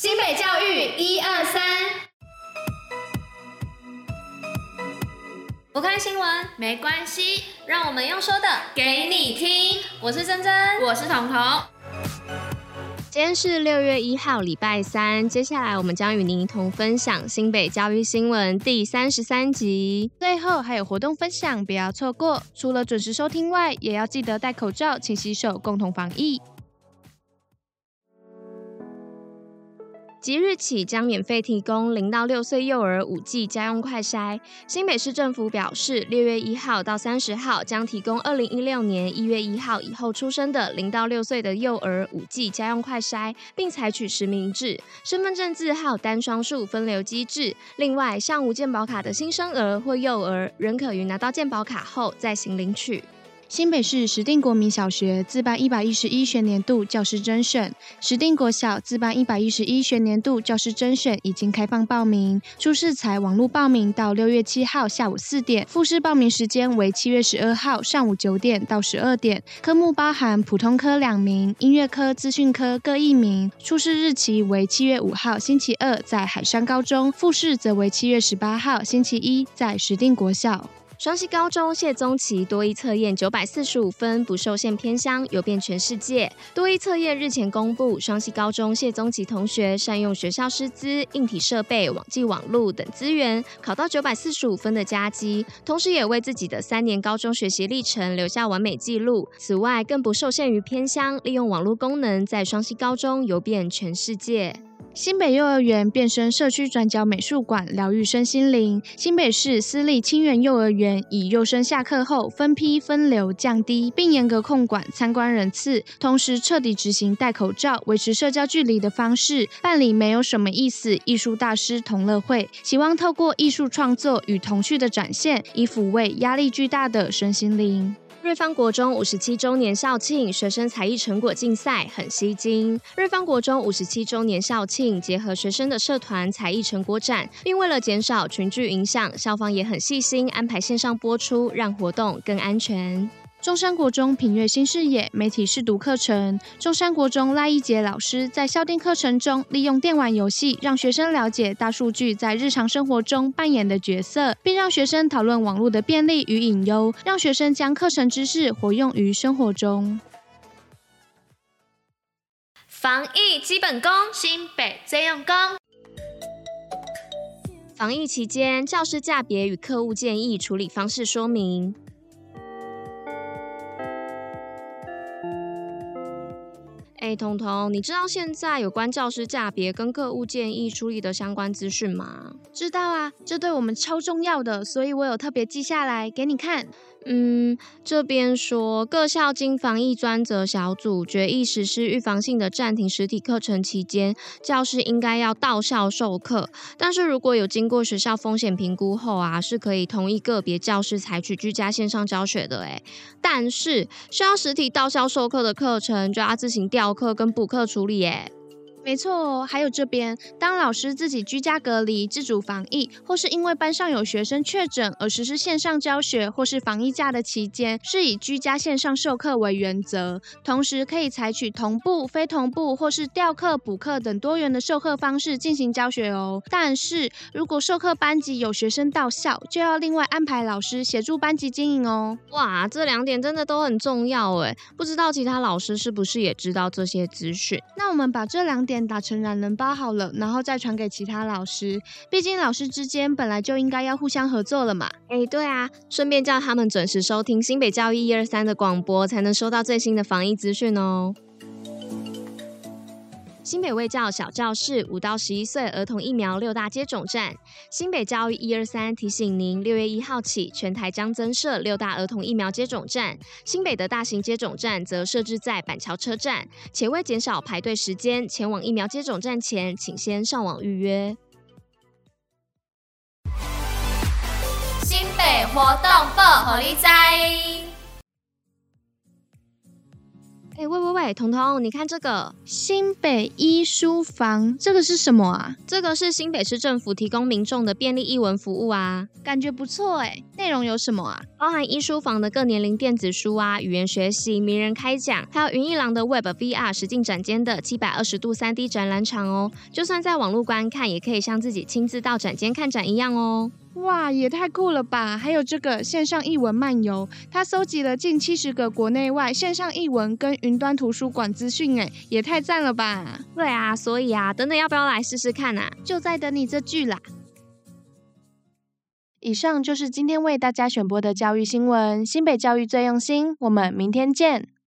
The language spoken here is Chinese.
新北教育一二三，不看新闻没关系，让我们用说的给你听。我是珍珍，我是彤彤。今天是六月一号，礼拜三。接下来我们将与您一同分享新北教育新闻第三十三集。最后还有活动分享，不要错过。除了准时收听外，也要记得戴口罩、勤洗手，共同防疫。即日起将免费提供零到六岁幼儿五 G 家用快筛。新北市政府表示，六月一号到三十号将提供二零一六年一月一号以后出生的零到六岁的幼儿五 G 家用快筛，并采取实名制、身份证字号单双数分流机制。另外，尚无健保卡的新生儿或幼儿，仍可于拿到健保卡后再行领取。新北市石碇国民小学自办一百一十一学年度教师甄选，石碇国小自办一百一十一学年度教师甄选已经开放报名，初试采网络报名到六月七号下午四点，复试报名时间为七月十二号上午九点到十二点，科目包含普通科两名，音乐科、资讯科各一名。初试日期为七月五号星期二在海山高中，复试则为七月十八号星期一在石碇国小。双溪高中谢宗奇多益测验九百四十五分，不受限偏乡，游遍全世界。多益测验日前公布，双溪高中谢宗奇同学善用学校师资、硬体设备、网际网路等资源，考到九百四十五分的佳绩，同时也为自己的三年高中学习历程留下完美记录。此外，更不受限于偏乡，利用网络功能，在双溪高中游遍全世界。新北幼儿园变身社区转角美术馆，疗愈身心灵。新北市私立清源幼儿园以幼升下课后分批分流降低，并严格控管参观人次，同时彻底执行戴口罩、维持社交距离的方式办理。没有什么意思艺术大师同乐会，希望透过艺术创作与童趣的展现，以抚慰压力巨大的身心灵。瑞芳国中五十七周年校庆，学生才艺成果竞赛很吸睛。瑞芳国中五十七周年校庆，结合学生的社团才艺成果展，并为了减少群聚影响，校方也很细心安排线上播出，让活动更安全。中山国中品阅新视野媒体试读课程，中山国中赖一杰老师在校订课程中，利用电玩游戏让学生了解大数据在日常生活中扮演的角色，并让学生讨论网络的便利与隐忧，让学生将课程知识活用于生活中。防疫基本功，新北最用功。防疫期间，教师价别与课务建议处理方式说明。哎，彤彤，你知道现在有关教师价别跟各务建议处理的相关资讯吗？知道啊，这对我们超重要的，所以我有特别记下来给你看。嗯，这边说各校经防疫专责小组决议实施预防性的暂停实体课程期间，教师应该要到校授课。但是如果有经过学校风险评估后啊，是可以同意个别教师采取居家线上教学的。诶，但是需要实体到校授课的课程，就要自行调课跟补课处理。诶。没错，还有这边，当老师自己居家隔离、自主防疫，或是因为班上有学生确诊而实施线上教学，或是防疫假的期间，是以居家线上授课为原则。同时可以采取同步、非同步，或是调课、补课等多元的授课方式进行教学哦。但是如果授课班级有学生到校，就要另外安排老师协助班级经营哦。哇，这两点真的都很重要诶，不知道其他老师是不是也知道这些资讯？那我们把这两点。打成懒人包好了，然后再传给其他老师。毕竟老师之间本来就应该要互相合作了嘛。哎，对啊，顺便叫他们准时收听新北教育一二三的广播，才能收到最新的防疫资讯哦。新北卫教小教室五到十一岁儿童疫苗六大接种站，新北教育一二三提醒您，六月一号起，全台将增设六大儿童疫苗接种站。新北的大型接种站则设置在板桥车站，且为减少排队时间，前往疫苗接种站前，请先上网预约。新北活动报虎哩知。哎，喂喂喂，彤彤，你看这个新北一书房，这个是什么啊？这个是新北市政府提供民众的便利译文服务啊，感觉不错哎。内容有什么啊？包含一书房的各年龄电子书啊，语言学习、名人开讲，还有云艺廊的 Web VR 实境展间的七百二十度三 D 展览场哦。就算在网络观看，也可以像自己亲自到展间看展一样哦。哇，也太酷了吧！还有这个线上译文漫游，它搜集了近七十个国内外线上译文跟云端图书馆资讯，哎，也太赞了吧！对啊，所以啊，等等要不要来试试看啊？就在等你这句啦。以上就是今天为大家选播的教育新闻，新北教育最用心，我们明天见。